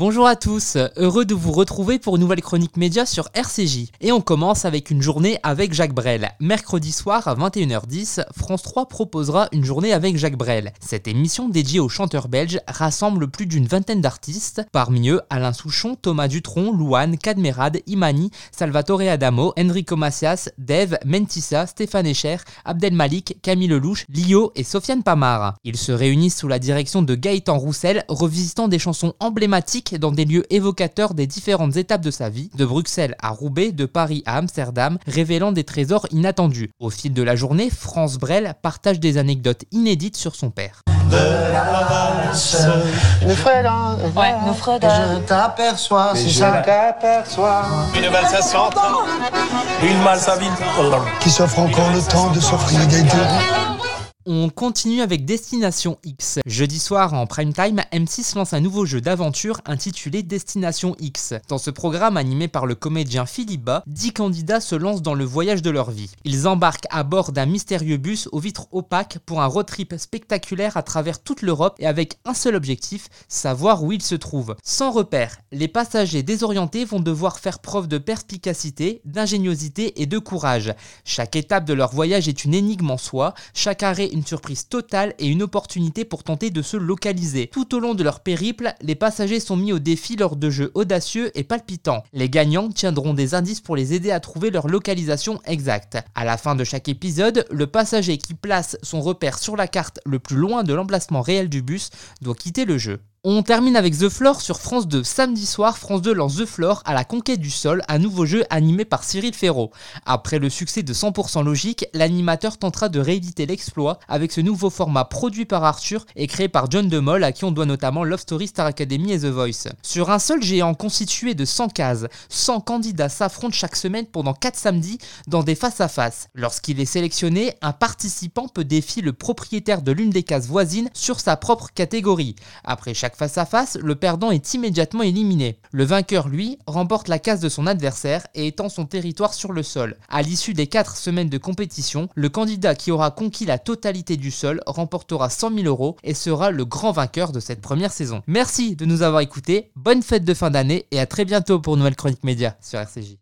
Bonjour à tous, heureux de vous retrouver pour une nouvelle chronique média sur RCJ. Et on commence avec une journée avec Jacques Brel. Mercredi soir à 21h10, France 3 proposera une journée avec Jacques Brel. Cette émission dédiée au chanteur belge rassemble plus d'une vingtaine d'artistes, parmi eux Alain Souchon, Thomas Dutronc, Louane, Cadmerade, Imani, Salvatore Adamo, Enrico Macias, Dave, Mentissa, Stéphane Echer, Abdel Malik, Camille Lelouch, Lio et Sofiane Pamar. Ils se réunissent sous la direction de Gaëtan Roussel, revisitant des chansons emblématiques dans des lieux évocateurs des différentes étapes de sa vie, de Bruxelles à Roubaix, de Paris à Amsterdam, révélant des trésors inattendus. Au fil de la journée, France Brel partage des anecdotes inédites sur son père. Une Freda, Ouais, nous Freda. je t'aperçois, c'est ça qu'aperçois. Une balle ça sente, une malle ça vide. Qui s'offre encore le temps de s'offrir des deux. On continue avec Destination X. Jeudi soir en prime time, M6 lance un nouveau jeu d'aventure intitulé Destination X. Dans ce programme animé par le comédien Philippe Bas, 10 candidats se lancent dans le voyage de leur vie. Ils embarquent à bord d'un mystérieux bus aux vitres opaques pour un road trip spectaculaire à travers toute l'Europe et avec un seul objectif, savoir où ils se trouvent. Sans repère, les passagers désorientés vont devoir faire preuve de perspicacité, d'ingéniosité et de courage. Chaque étape de leur voyage est une énigme en soi, chaque arrêt une surprise totale et une opportunité pour tenter de se localiser. Tout au long de leur périple, les passagers sont mis au défi lors de jeux audacieux et palpitants. Les gagnants tiendront des indices pour les aider à trouver leur localisation exacte. À la fin de chaque épisode, le passager qui place son repère sur la carte le plus loin de l'emplacement réel du bus doit quitter le jeu. On termine avec The Floor sur France 2. Samedi soir, France 2 lance The Floor à la conquête du sol, un nouveau jeu animé par Cyril Ferraud. Après le succès de 100% logique, l'animateur tentera de rééditer l'exploit avec ce nouveau format produit par Arthur et créé par John DeMol à qui on doit notamment Love Story, Star Academy et The Voice. Sur un seul géant constitué de 100 cases, 100 candidats s'affrontent chaque semaine pendant 4 samedis dans des face-à-face. Lorsqu'il est sélectionné, un participant peut défier le propriétaire de l'une des cases voisines sur sa propre catégorie. Après chaque face à face, le perdant est immédiatement éliminé. Le vainqueur, lui, remporte la case de son adversaire et étend son territoire sur le sol. À l'issue des 4 semaines de compétition, le candidat qui aura conquis la totalité du sol remportera 100 000 euros et sera le grand vainqueur de cette première saison. Merci de nous avoir écoutés, bonne fête de fin d'année et à très bientôt pour nouvelle chronique média sur RCJ.